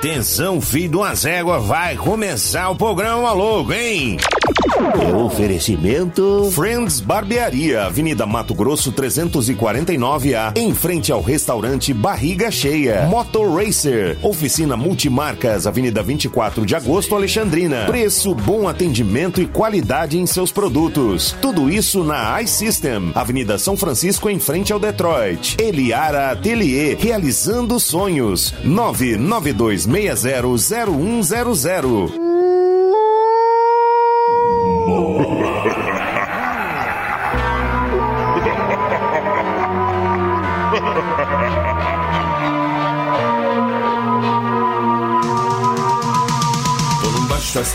Atenção, filho de uma zégua, vai começar o programa logo, hein? Oferecimento Friends Barbearia, Avenida Mato Grosso 349A, em frente ao restaurante Barriga Cheia. Motor Racer, oficina multimarcas, Avenida 24 de Agosto, Alexandrina. Preço, bom atendimento e qualidade em seus produtos. Tudo isso na iSystem, Avenida São Francisco, em frente ao Detroit. Eliara Atelier, realizando sonhos. 992600100.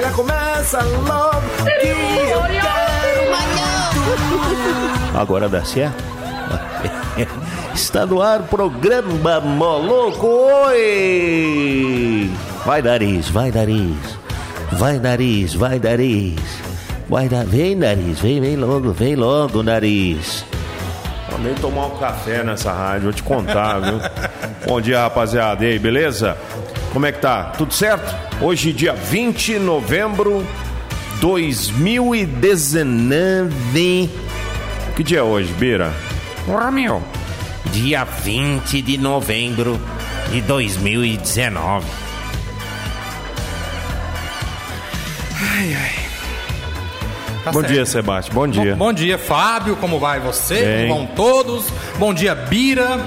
gargalhar. Começa logo que eu quero muito. Agora dá certo? Está no ar o programa Moloco. Oi! Vai, nariz, vai, nariz. Vai, nariz, vai, nariz. Vai, na... Vem, nariz, vem, vem logo, vem logo, nariz. Vou nem tomar um café nessa rádio, vou te contar, viu? Bom dia, rapaziada. E aí, beleza? Como é que tá? Tudo certo? Hoje, dia 20 de novembro de 2019. Que dia é hoje, Bira? Porra, meu. Dia 20 de novembro de 2019. Tá Bom certo. dia, Sebastião. Bom dia. Bom, bom dia, Fábio. Como vai você? Bem. Como vão todos? Bom dia, Bira.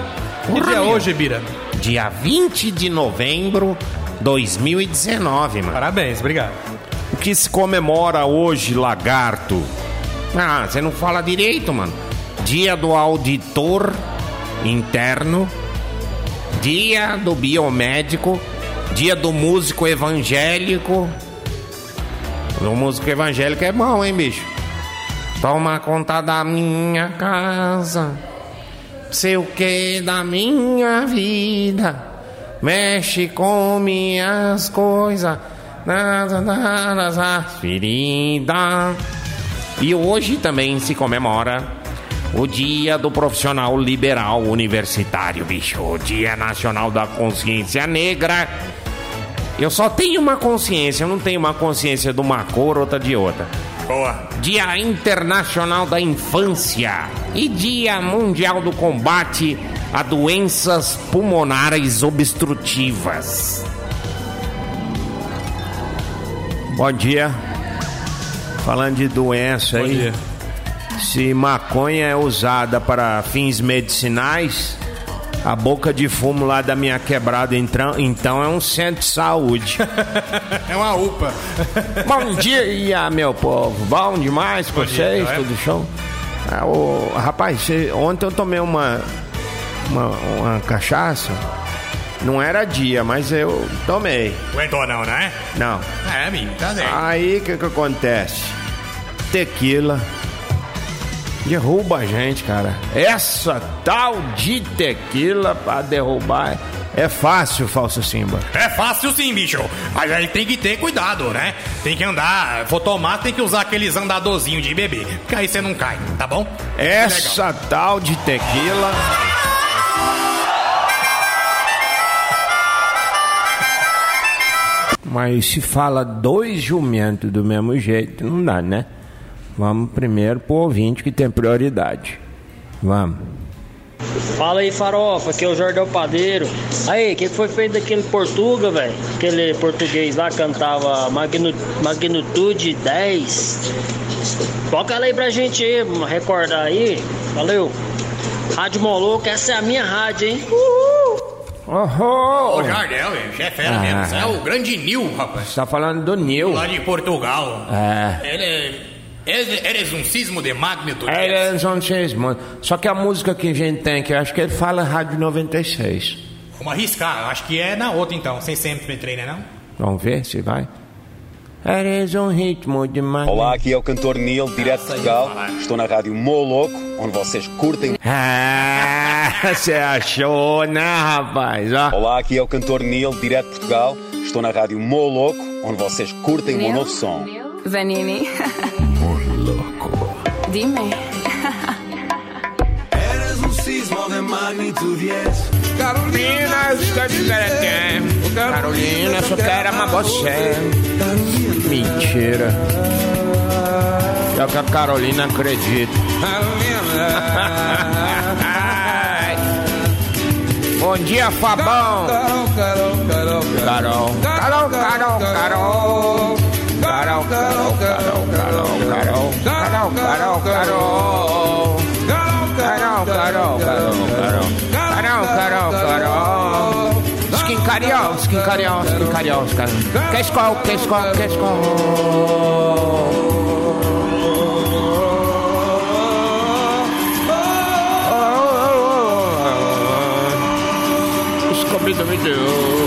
Que dia é hoje, Bira? Dia 20 de novembro 2019, mano. Parabéns, obrigado. O que se comemora hoje, lagarto? Ah, você não fala direito, mano. Dia do auditor interno. Dia do biomédico. Dia do músico evangélico. O músico evangélico é bom, hein, bicho? Toma conta da minha casa. Sei o que da minha vida. Mexe com minhas coisas. Nada, nada, ferida. E hoje também se comemora o Dia do Profissional Liberal Universitário, bicho. O Dia Nacional da Consciência Negra. Eu só tenho uma consciência, eu não tenho uma consciência de uma cor, outra de outra. Boa. Dia Internacional da Infância e Dia Mundial do Combate a Doenças Pulmonares Obstrutivas. Bom dia. Falando de doença Bom aí. dia. Se maconha é usada para fins medicinais, a boca de fumo lá da minha quebrada então, então é um centro de saúde. É uma UPA. Bom dia, meu povo. Bom demais com dia, vocês, é? tudo show? Ah, ô, rapaz, ontem eu tomei uma, uma, uma cachaça. Não era dia, mas eu tomei. Aguentou não, né? Não. É, amigo, tá certo. Aí o que, que acontece? Tequila derruba a gente, cara. Essa tal de tequila pra derrubar é fácil, falso Simba. É fácil sim, bicho. Mas aí tem que ter cuidado, né? Tem que andar. For tomar, tem que usar aqueles andadorzinhos de bebê. Porque aí você não cai, tá bom? Essa tal de tequila. Mas se fala dois jumentos do mesmo jeito, não dá, né? Vamos primeiro pro ouvinte que tem prioridade. Vamos. Fala aí, farofa, aqui é o Jordão Padeiro. Aí, o que foi feito daquele Portuga, velho? Aquele português lá cantava Magnu, Magnitude 10. Toca ela aí pra gente aí, recordar aí. Valeu. Rádio Moloco, essa é a minha rádio, hein? Oh, Ô, Jardel, bicho, é fera Ah. mesmo. É o grande Nil, rapaz. Você tá falando do Nil. Lá de Portugal. É. Ele é. Eres, eres um sismo de magnitude. Vão ser mano. Só que a música que a gente tem, que eu acho que ele fala Rádio 96. Vamos arriscar. Acho que é na outra então. Sem sempre me treina, não? Vamos ver se vai. Eres um ritmo demais. Olá, aqui é o cantor Neil, direto de Portugal. Estou na rádio Moloco, onde vocês curtem. Ah, você achou, né, rapaz? Ó. Olá, aqui é o cantor Neil, direto de Portugal. Estou na rádio Moloco, onde vocês curtem o meu novo som. Zanini. Moloco. Dime. Eres un sismo de magnitud 10. Carolina, Carolina, só quero amar você. Mentira. É o que a Carolina acredita. Bom dia, Fabão. Carol, Carol, Carol, Carol, Carol, Carol, Carol, Carol, Carol, Carol, Carol, Carol, Carol, Carol, Carol. Carol, Carol, Carol, Carol. Carol, Carol, Carol. Skin Carol, Skin Carol, Skin Carol, Skin Que escol, que escol, que escol. Scooby-Doo.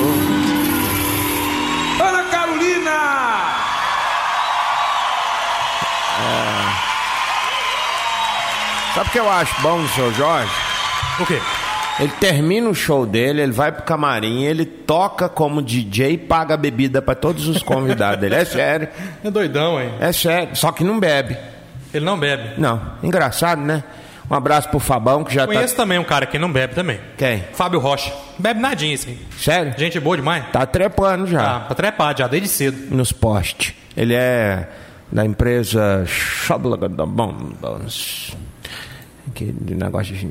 Sabe o que eu acho bom do seu Jorge? O quê? Ele termina o show dele, ele vai pro camarim, ele toca como DJ e paga bebida pra todos os convidados dele. É sério, É doidão, hein? é sério. Só que não bebe. Ele não bebe. Não, engraçado, né? Um abraço pro Fabão que já Conheço também um cara que não bebe também. tá. Quem? Fábio Rocha. Bebe nadinha, assim. Sério? Gente boa demais. Tá trepando já Ah, pra trepar já, desde cedo. nos postes. Ele é da empresa Bombons. Que de negócio de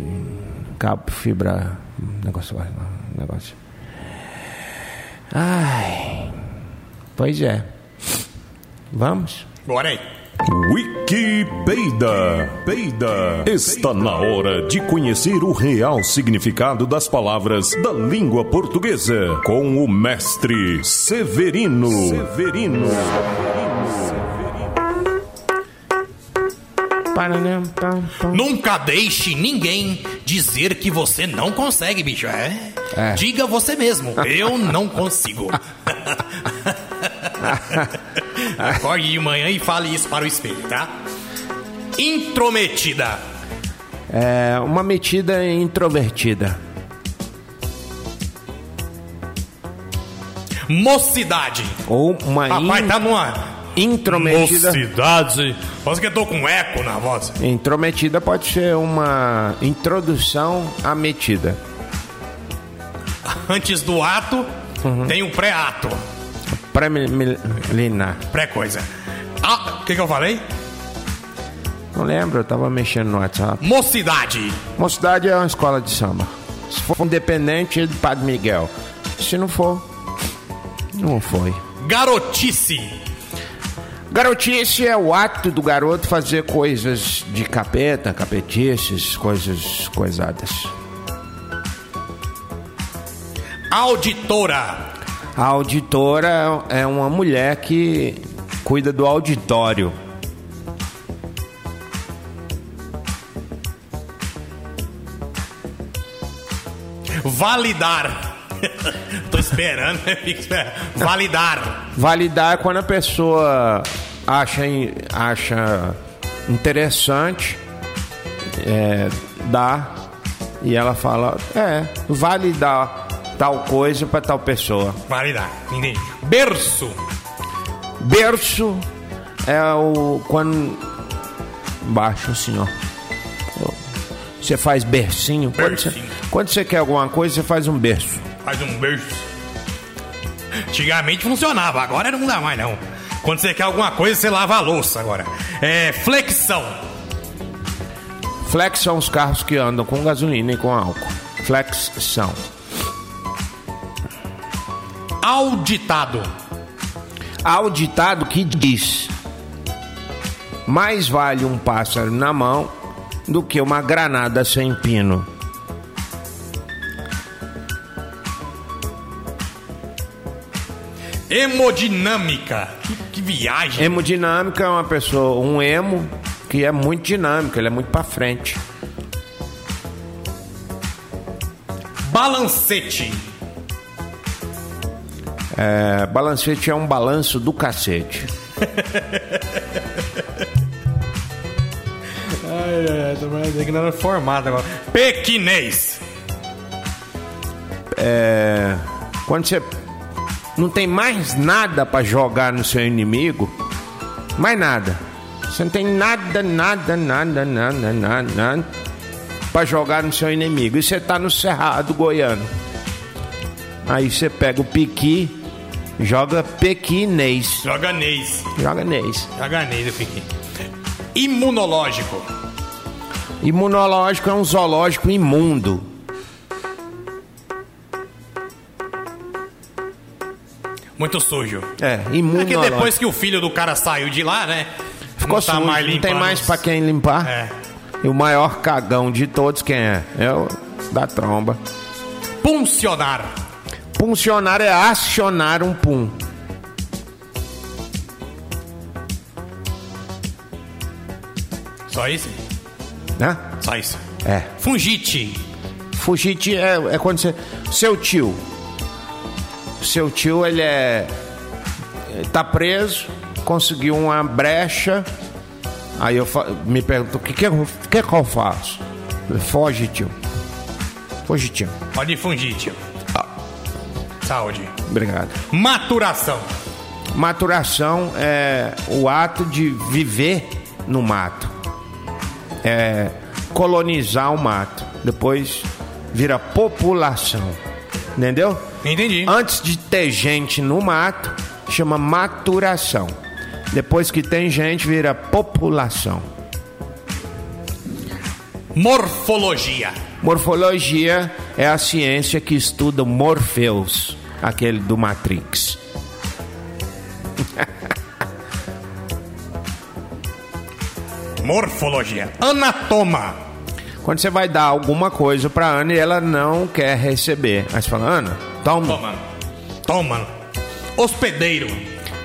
cabo, fibra. Negócio. Negócio. Ai. Pois é. Vamos? Bora aí. Wikipedia. Peida. Está na hora de conhecer o real significado das palavras da língua portuguesa com o mestre Severino. Severino. Pam. Nunca deixe ninguém dizer que você não consegue, bicho. É? É. Diga você mesmo. Eu não consigo. Acorde de manhã e fale isso para o espelho, tá? Intrometida. É uma metida introvertida. Mocidade. Ou uma Papai in- tá numa intrometida. mocidade. Quase que eu tô com eco na voz. Intrometida pode ser uma introdução à metida. Antes do ato, tem o pré-ato. Preliminar. Pré-coisa. Ah, o que, que eu falei? Não lembro, eu tava mexendo no WhatsApp. Mocidade. Mocidade é uma escola de samba. Se for independente, do Padre Miguel. Se não for, não foi. Garotice. Garotice é o ato do garoto fazer coisas de capeta, capetices, coisas coisadas. Auditora. A auditora é uma mulher que cuida do auditório. Validar. Esperando, né? Fica esperando. Validar. Validar é quando a pessoa acha, acha interessante é, dar e ela fala, é, vale dar tal coisa para tal pessoa. Validar. Entendi. Berço. Berço é o quando baixo assim, ó. Você faz bercinho. Quando você, Bercinho. quando você quer alguma coisa, você faz um berço. Faz um berço. Antigamente funcionava, agora não dá mais não. Quando você quer alguma coisa, você lava a louça agora. É flexão. Flex são os carros que andam com gasolina e com álcool. Flex são. Auditado. Há o ditado que diz: Mais vale um pássaro na mão do que uma granada sem pino. Hemodinâmica. Que, que viagem. Hemodinâmica é uma pessoa, um emo que é muito dinâmico, ele é muito pra frente. Balancete. É, balancete é um balanço do cacete. Ai, ai, ai, tô mais ignorando formado agora. Pequinês. É, quando você não tem mais nada pra jogar no seu inimigo, mais nada. Você não tem nada, nada, nada, nada, nada, nada pra jogar no seu inimigo. E você tá no Cerrado Goiano. Aí você pega o piqui, joga pequinês. Joga Neis. Joga nês. Joga Neis, eu fiquei. Imunológico. Imunológico é um zoológico imundo. Muito sujo. É, É que imunológico. depois que o filho do cara saiu de lá, né? Ficou não tá sujo, mais não tem mais pra quem limpar. É. E o maior cagão de todos quem é? É o da tromba. Puncionar. Puncionar é acionar um pum. Só isso? Né? Só isso. É. Fungite. Fugite é, é quando você. Seu tio. Seu tio, ele é. Tá preso, conseguiu uma brecha. Aí eu me pergunto: o que, que, eu- que que eu faço? Foge, tio. Foge, tio. Pode ir fungite. Saúde. Obrigado. Maturação. Maturação é o ato de viver no mato. É colonizar o mato. Depois vira população. Entendeu? Entendi. Antes de ter gente no mato, chama maturação. Depois que tem gente, vira população. Morfologia. Morfologia é a ciência que estuda o Morpheus, aquele do Matrix. Morfologia. Anatoma. Quando você vai dar alguma coisa pra Ana e ela não quer receber. Aí você fala, Ana, toma. Toma. Toma. Hospedeiro.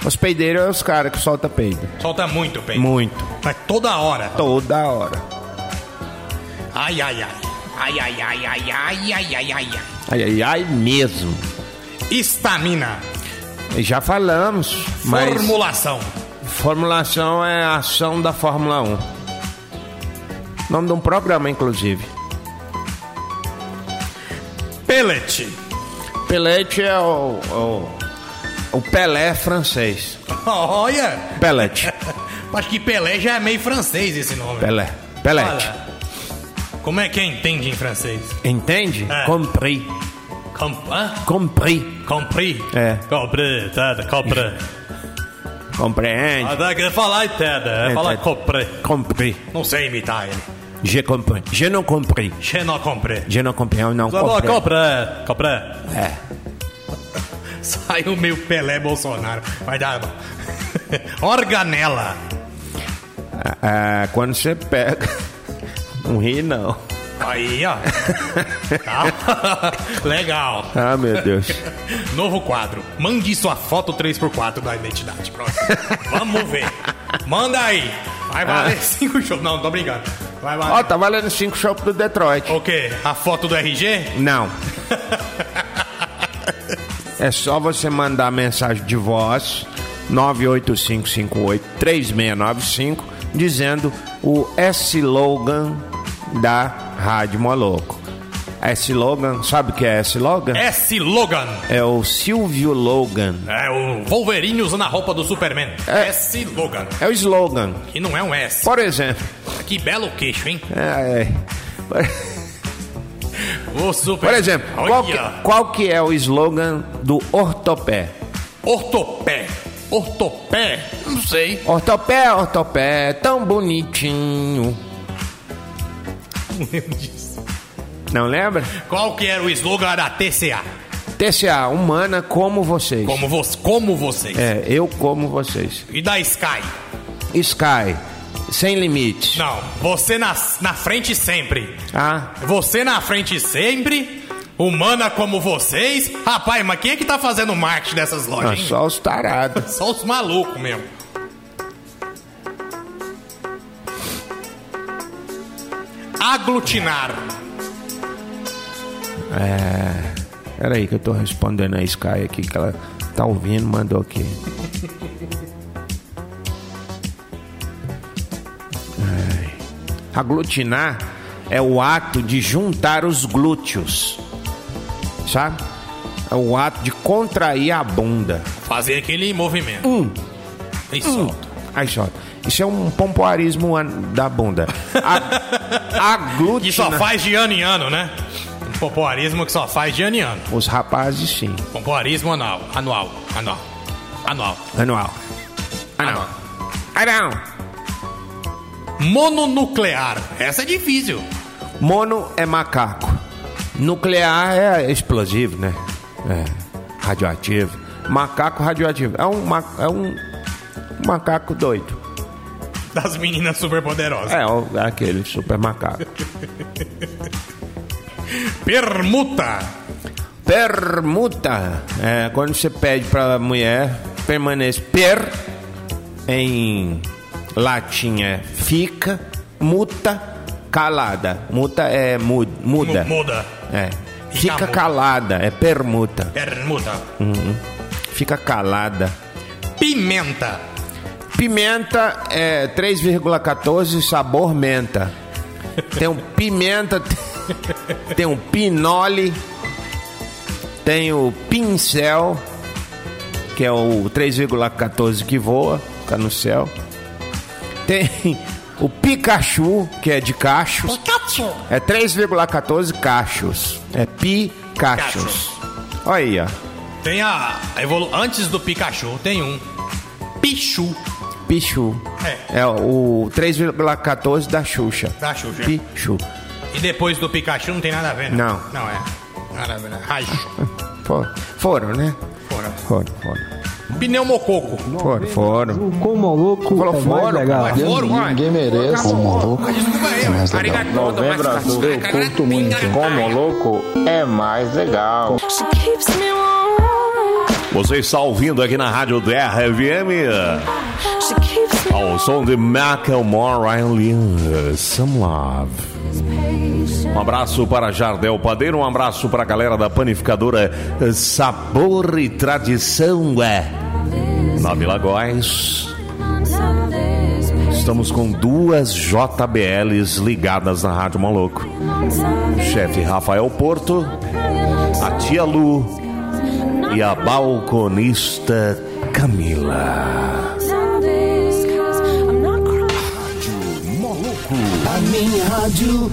Hospedeiro é os caras que solta peido. Solta muito peito. Muito. Mas toda hora. Toda hora. Ai, ai, ai. Ai, ai, ai, ai, ai, ai, ai, ai. Ai, ai, ai mesmo. Estamina. Já falamos. Formulação. Mas... Formulação é a ação da Fórmula 1. Nome de um programa, inclusive. Pellet. Pellet é o, o, o Pelé francês. Olha. Pellet. Acho que Pelé já é meio francês esse nome. Pelé. Pellet. Olha. Como é que entende em francês? Entende? É. Compris. Com... Hã? Compris. Compris? É. Compris, tá, compris. Compreende? Ah, tá querendo falar, entenda. É falar Entende. compris. Compris. Não sei imitar ele. Je compris. Je não compris. Je não compris. Je não comprei, eu não comprei. compris. Compris. É. Saiu meio Pelé Bolsonaro. Vai dar. Organela. Ah, quando você pega. Não ri, não. Aí, ó. Tá. Legal. Ah, meu Deus. Novo quadro. Mande sua foto 3x4 da identidade. Pronto. Vamos ver. Manda aí. Vai valer 5 shows. Não, tô brincando. Vai valer. Ó, tá valendo 5 shows do Detroit. O quê? A foto do RG? Não. É só você mandar mensagem de voz 985583695 dizendo o S-Logan da Rádio Moloco. S-Logan, sabe o que é S-Logan? S. Logan. É o Silvio Logan. É o Wolverine usando a roupa do Superman. É. S. Logan. É o slogan. E não é um S. Por exemplo. Que belo queixo, hein? É, é. O Super... Por exemplo, qual que, qual que é o slogan do Ortopé? Ortopé. Ortopé? Não sei. Ortopé, ortopé, tão bonitinho. Não lembro disso. Não lembra? Qual que era o slogan da TCA? TCA, humana como vocês. Como, vo como vocês. É, eu como vocês. E da Sky? Sky, sem limites. Não, você na, na frente sempre. Ah, Você na frente sempre. Humana como vocês. Rapaz, mas quem é que tá fazendo marketing dessas não, lojas, hein? só os tarados. Só os malucos mesmo. Aglutinar. Peraí que eu tô respondendo a Sky aqui, que ela tá ouvindo, mandou aqui. Ai. Aglutinar é o ato de juntar os glúteos. Sabe? É o ato de contrair a bunda. Fazer aquele movimento. Um. E solta. Aí solta. Isso é um pompoarismo da bunda. A, aglutinar. Que só faz de ano em ano, né? Pompoarismo que só faz de ano em ano. Os rapazes, sim. Pompoarismo anual. Anual. Anual. Anual. Anual. Anual. Anual. Mononuclear. Essa é difícil. Mono é macaco. Nuclear é explosivo, né? É. Radioativo. Macaco radioativo. É um, ma- é um macaco doido. Das meninas superpoderosas. É, o- é aquele super macaco. Permuta. Permuta. É, quando você pede pra mulher, permanece per, em latim é fica, muta, calada. Muta é mu- muda. Mu- muda. É. Fica Fica muda. calada, é permuta. Permuta. Uhum. Fica calada. Pimenta. Pimenta é 3,14 sabor menta. Tem um pimenta, tem um pinole, tem o pincel, que é o 3,14 que voa, tá no céu. Tem o Pikachu, que é de cachos. Pikachu. É 3,14 cachos. É Picachos. Olha aí, ó. Tem a, a evolu... Antes do Pikachu, tem um. Pichu. Pichu. É. É o 3,14 da Xuxa. Da Xuxa. Pichu. E depois do Pikachu não tem nada a ver, né? Não. Não é. Nada a ver, né? Racho. For- Foram, né? Foram. Foram, foram. Pneumococo. Foram, foram. Como louco Falou é mais fora, legal. mas foram, ué. Ninguém merece. Como louco é mais legal. Novembro Azul, eu curto muito. Como louco é mais legal. She keeps me warm. Você está ouvindo aqui na Rádio DRFM ao som de Macklemore Ryan Lewis, Some Love. Um abraço para Jardel Padeiro, um abraço para a galera da panificadora Sabor e Tradição, é. Na Vila Góis. Estamos com duas JBLs ligadas na Rádio Maluco. Chefe Rafael Porto, a tia Lu e a balconista Camila. Not crying. A minha rádio.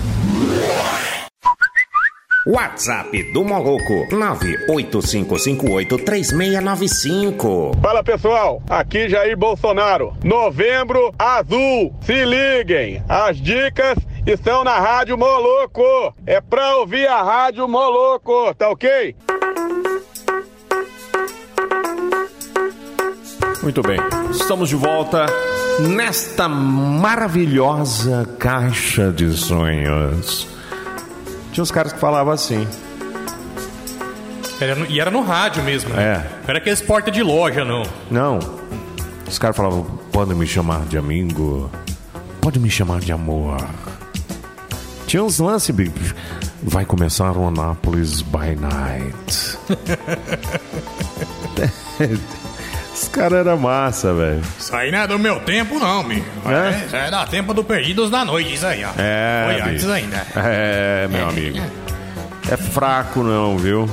WhatsApp do Moloco 985583695. Fala pessoal, aqui Jair Bolsonaro. Novembro azul. Se liguem, as dicas estão na Rádio Moloco. É pra ouvir a Rádio Moloco, tá ok? Muito bem, estamos de volta nesta maravilhosa caixa de sonhos. Tinha uns caras que falavam assim. Era no- e era no rádio mesmo, né? É. Não era aqueles porta de loja, não. Não, os caras falavam: pode me chamar de amigo, pode me chamar de amor. Tinha uns lances. Vai começar o Anápolis by Night. Os caras eram massa, velho. Isso aí não é do meu tempo, não, meu. É? Isso é da tempo do Perdidos da Noite, isso aí, ó. É, Foi bicho. antes ainda. É, meu amigo. É fraco não, viu?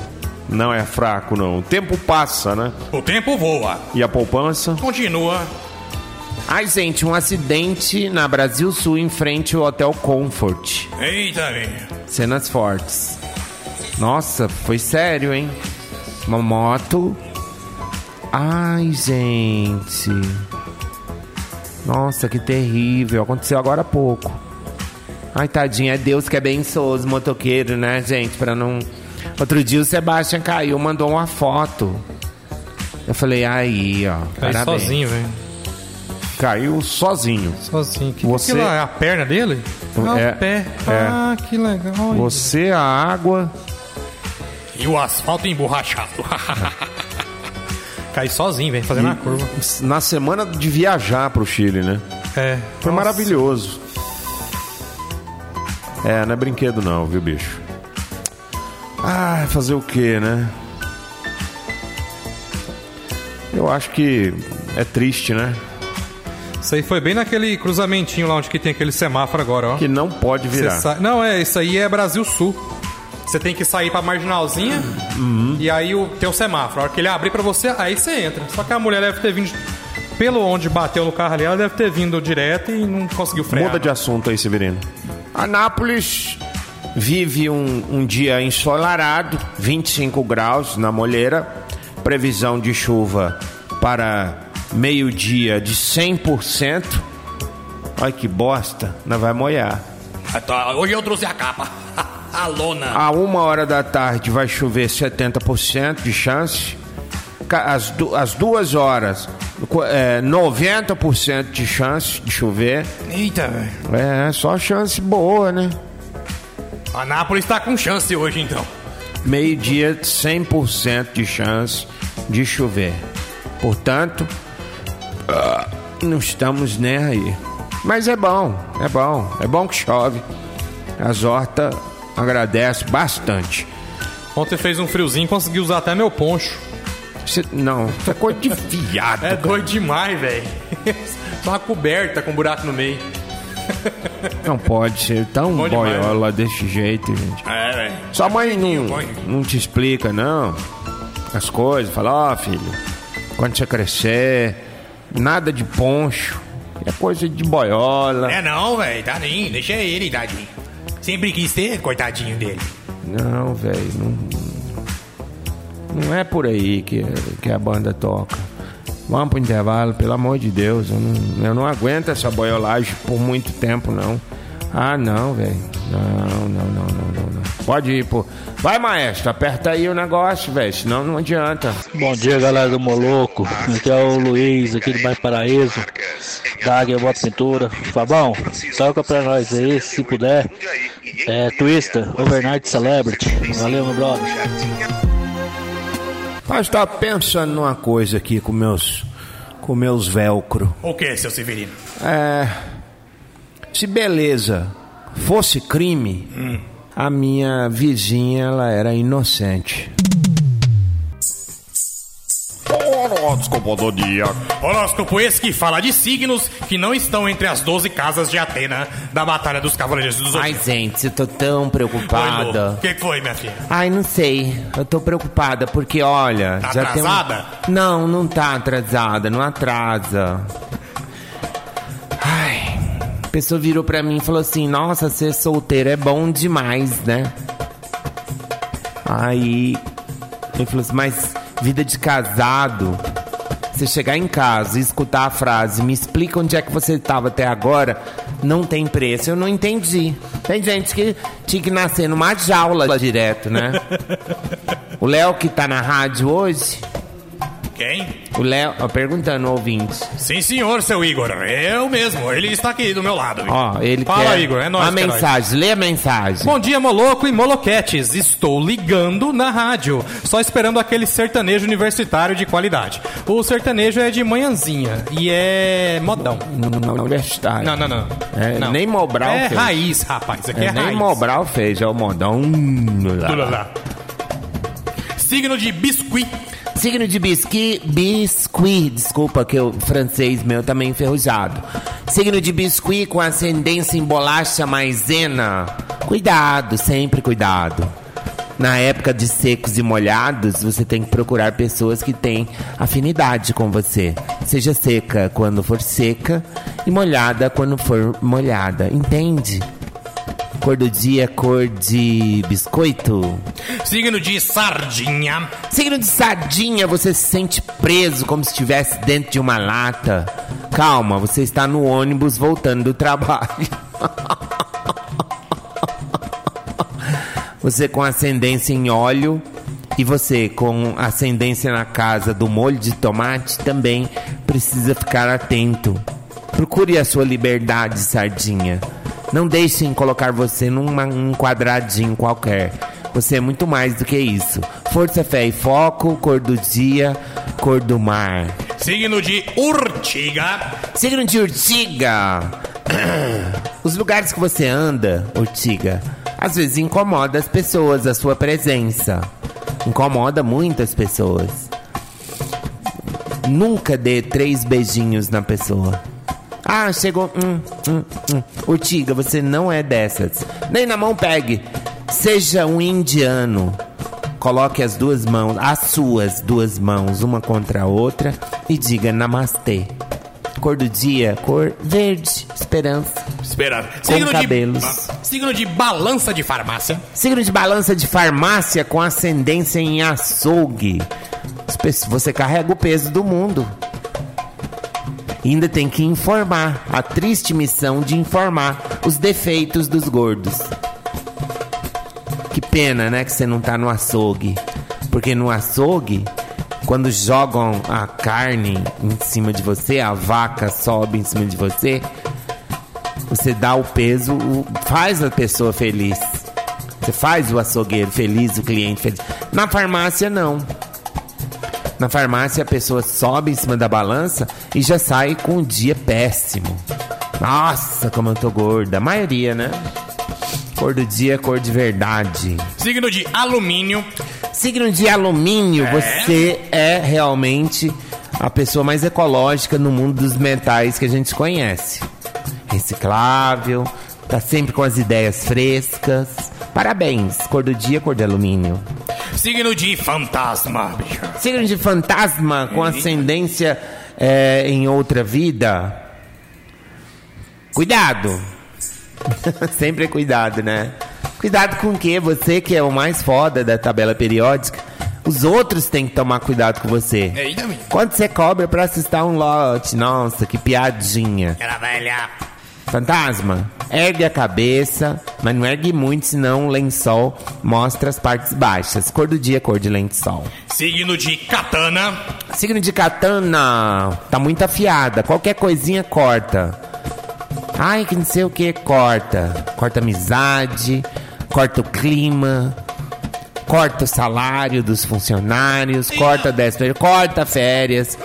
Não é fraco não. O tempo passa, né? O tempo voa. E a poupança? Continua. Ai, gente, um acidente na Brasil Sul em frente ao Hotel Comfort. Eita, velho. Cenas fortes. Nossa, foi sério, hein? Uma moto. Ai, gente. Nossa, que terrível. Aconteceu agora há pouco. Ai, tadinho, é Deus que abençoa os motoqueiros, né, gente? Pra não. Outro dia o Sebastian caiu, mandou uma foto. Eu falei, aí, ó. Caiu parabéns. sozinho, velho. Caiu sozinho. Sozinho. Que Você- que aquilo é a perna dele? Ah, É, o pé. é. Ah, que legal. Você, a água. E o asfalto emborrachado. Cai sozinho, velho, fazendo a curva. Na semana de viajar pro Chile, né? É. Foi Nossa. maravilhoso. É, não é brinquedo não, viu, bicho? Ah, fazer o quê, né? Eu acho que é triste, né? Isso aí foi bem naquele cruzamentinho lá onde que tem aquele semáforo agora, ó. Que não pode virar. Sa... Não, é, isso aí é Brasil Sul. Você tem que sair pra marginalzinha uhum. e aí o, tem o semáforo. A hora que ele abrir pra você, aí você entra. Só que a mulher deve ter vindo pelo onde bateu no carro ali, ela deve ter vindo direto e não conseguiu frear. Muda de assunto aí, Severino. Anápolis vive um, um dia ensolarado, 25 graus na molheira, previsão de chuva para meio-dia de 100%. Olha que bosta, não vai molhar. Hoje eu trouxe a capa, a lona. A uma hora da tarde vai chover 70% de chance. Às, du às duas horas, é, 90% de chance de chover. Eita, velho. É, só chance boa, né? Anápolis tá com chance hoje, então. Meio-dia, 100% de chance de chover. Portanto, uh, não estamos nem aí. Mas é bom, é bom. É bom que chove. As hortas agradece bastante. Ontem fez um friozinho, consegui usar até meu poncho. Cê, não, isso é coisa de viado. é doido demais, velho. Só uma coberta com um buraco no meio. Não pode ser tão Bom boiola demais, desse jeito, gente. É, velho. Sua mãe não, não te explica, não. As coisas, fala, ó, oh, filho, quando você crescer, nada de poncho. É coisa de boiola. É não, velho, tá nem, deixa ele, tadinho. Sempre quis ter, coitadinho dele. Não, velho, não, não é por aí que, que a banda toca. Vamos pro intervalo, pelo amor de Deus. Eu não, eu não aguento essa boiolagem por muito tempo, não. Ah, não, velho. Não, não, não, não, não, não. Pode ir, pô. Vai, maestro, aperta aí o negócio, velho. Senão não adianta. Bom dia, galera do Moloco. Aqui é o Luiz, aqui do Bairro Paraíso. Da Águia Bota Pintura. Fabão, toca pra nós aí, se puder. É Twister, Overnight Celebrity. Valeu, meu brother. Mas tá pensando numa coisa aqui com meus com meus velcro. O que, seu Severino? É. Se beleza fosse crime, hum. a minha vizinha ela era inocente. Horóscopo do dia. Horóscopo esse que fala de signos que não estão entre as 12 casas de Atena da Batalha dos Cavaleiros dos Ai, gente, eu tô tão preocupada. O que foi, minha filha? Ai, não sei. Eu tô preocupada porque, olha. Tá já atrasada? Tem um... Não, não tá atrasada. Não atrasa. Ai. A pessoa virou pra mim e falou assim: Nossa, ser solteiro é bom demais, né? Aí. Ele falou assim: Mas vida de casado, você chegar em casa e escutar a frase, me explica onde é que você estava até agora, não tem preço. Eu não entendi. Tem gente que tinha que nascer numa jaula direto, né? o Léo que tá na rádio hoje, quem? O Léo, perguntando ouvintes. Sim, senhor, seu Igor. Eu mesmo. Ele está aqui do meu lado. Ó, ele Fala, quer Igor. É nóis. A mensagem. Lê a mensagem. Bom dia, Moloco e Moloquetes. Estou ligando na rádio. Só esperando aquele sertanejo universitário de qualidade. O sertanejo é de manhãzinha e é modão. Universitário. Não, não, não. É, não. Nem Mobral é fez. raiz, rapaz. Aqui é, é nem raiz. Mobral fez, é o modão. Signo de biscuit. Signo de biscuit, biscuit, desculpa que o francês meu tá meio enferrujado. Signo de biscuit com ascendência em bolacha maisena. Cuidado, sempre cuidado. Na época de secos e molhados, você tem que procurar pessoas que têm afinidade com você. Seja seca quando for seca e molhada quando for molhada. Entende? Cor do dia, cor de biscoito. Signo de sardinha. Signo de sardinha, você se sente preso como se estivesse dentro de uma lata. Calma, você está no ônibus voltando do trabalho. você com ascendência em óleo e você com ascendência na casa do molho de tomate também precisa ficar atento. Procure a sua liberdade, sardinha. Não deixem colocar você num quadradinho qualquer. Você é muito mais do que isso. Força, fé e foco, cor do dia, cor do mar. Signo de urtiga. Signo de urtiga. Os lugares que você anda, urtiga, às vezes incomoda as pessoas, a sua presença. Incomoda muitas pessoas. Nunca dê três beijinhos na pessoa. Ah, chegou. Hum, hum, hum. Urtiga, você não é dessas. Nem na mão pegue. Seja um indiano. Coloque as duas mãos, as suas duas mãos, uma contra a outra e diga namastê. Cor do dia, cor verde, esperança. Esperança. Com cabelos. De, signo de balança de farmácia. Signo de balança de farmácia com ascendência em açougue. Você carrega o peso do mundo. Ainda tem que informar. A triste missão de informar os defeitos dos gordos. Que pena, né, que você não tá no açougue. Porque no açougue, quando jogam a carne em cima de você, a vaca sobe em cima de você, você dá o peso, faz a pessoa feliz. Você faz o açougueiro feliz, o cliente feliz. Na farmácia, não. Na farmácia, a pessoa sobe em cima da balança e já sai com um dia péssimo. Nossa, como eu tô gorda. A maioria, né? Cor do dia, cor de verdade. Signo de alumínio. Signo de alumínio, é. você é realmente a pessoa mais ecológica no mundo dos metais que a gente conhece. Reciclável, tá sempre com as ideias frescas. Parabéns, cor do dia, cor de alumínio. Signo de fantasma, bicho. Signo de fantasma com ascendência é, em outra vida. Cuidado. Sempre cuidado, né? Cuidado com o quê? Você que é o mais foda da tabela periódica. Os outros têm que tomar cuidado com você. Quando você cobra pra assistir um lote, nossa, que piadinha. Era velha. Fantasma, ergue a cabeça, mas não ergue muito, senão o lençol mostra as partes baixas. Cor do dia, cor de lençol. Signo de katana. Signo de katana, tá muito afiada. Qualquer coisinha corta. Ai, que não sei o que, corta. Corta amizade, corta o clima, corta o salário dos funcionários, corta 10 corta férias,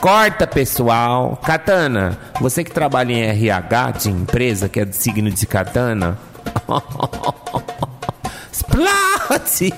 corta pessoal. Katana, você que trabalha em RH de empresa, que é do signo de Katana. Explode!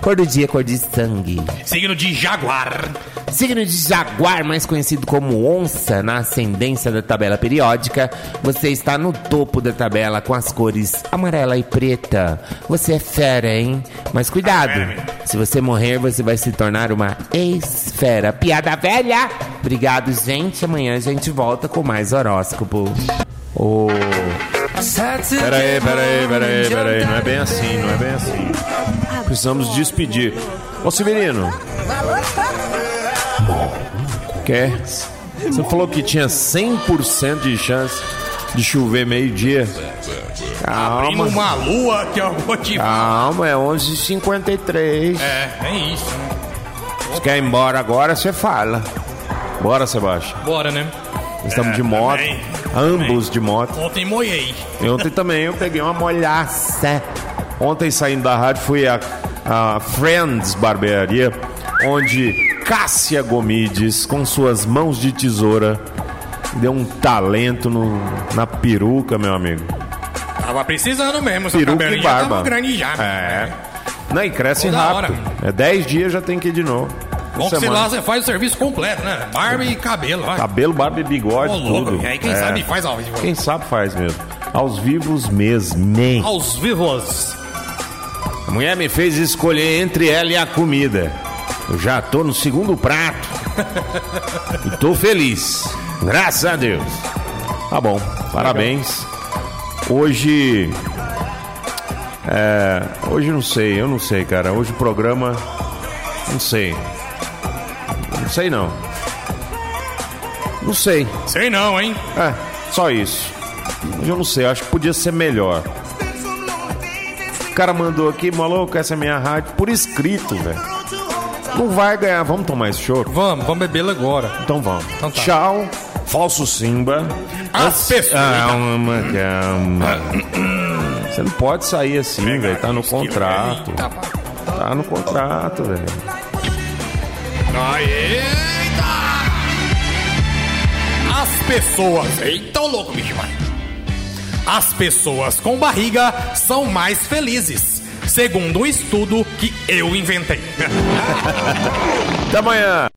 Cor do dia, cor de sangue. Signo de jaguar. Signo de jaguar, mais conhecido como onça, na ascendência da tabela periódica. Você está no topo da tabela com as cores amarela e preta. Você é fera, hein? Mas cuidado, se você morrer, você vai se tornar uma ex-fera. Piada velha! Obrigado, gente. Amanhã a gente volta com mais horóscopo. Oh. Peraí, peraí, peraí, peraí. Não é bem assim, não é bem assim. Precisamos despedir. Ô Severino. Quer? Você falou que tinha 100% de chance de chover meio-dia. Calma. Abrindo uma lua que eu vou te Calma, é 11h53. É, é isso. Você quer ir embora agora, você fala. Bora, Sebastião. Bora, né? Estamos é, de moto. Também, ambos também. de moto. Ontem molhei. E ontem também eu peguei uma molhaça. Ontem saindo da rádio fui a, a Friends Barbearia, onde Cássia Gomides, com suas mãos de tesoura, deu um talento no, na peruca, meu amigo. Tava precisando mesmo, peruca e barba. tava grande já. É. Não, e cresce Toda rápido. Hora. É 10 dias já tem que ir de novo. Bom que lá você faz o serviço completo, né? Barba e cabelo. Vai. Cabelo, barba e bigode, oh, tudo. E aí quem é. sabe faz ao vivo. Quem sabe faz mesmo. Aos vivos mesmo. Aos vivos. A mulher me fez escolher entre ela e a comida. Eu já tô no segundo prato. e tô feliz. Graças a Deus. Tá bom, parabéns. Hoje. É, hoje não sei, eu não sei, cara. Hoje o programa. Não sei. Sei não. Não sei. Sei não, hein? É, só isso. Eu não sei, acho que podia ser melhor. O cara mandou aqui, maluco, essa é minha rádio, por escrito, velho. Não vai ganhar, vamos tomar esse choro? Vamos, vamos bebê agora. Então vamos. Então tá. Tchau, falso Simba. As pessoas. Calma, calma. Você não pode sair assim, velho. Tá no contrato. Tá no contrato, velho. Eita! As pessoas. Eita, louco, bicho, mano. As pessoas com barriga são mais felizes. Segundo um estudo que eu inventei. Até amanhã.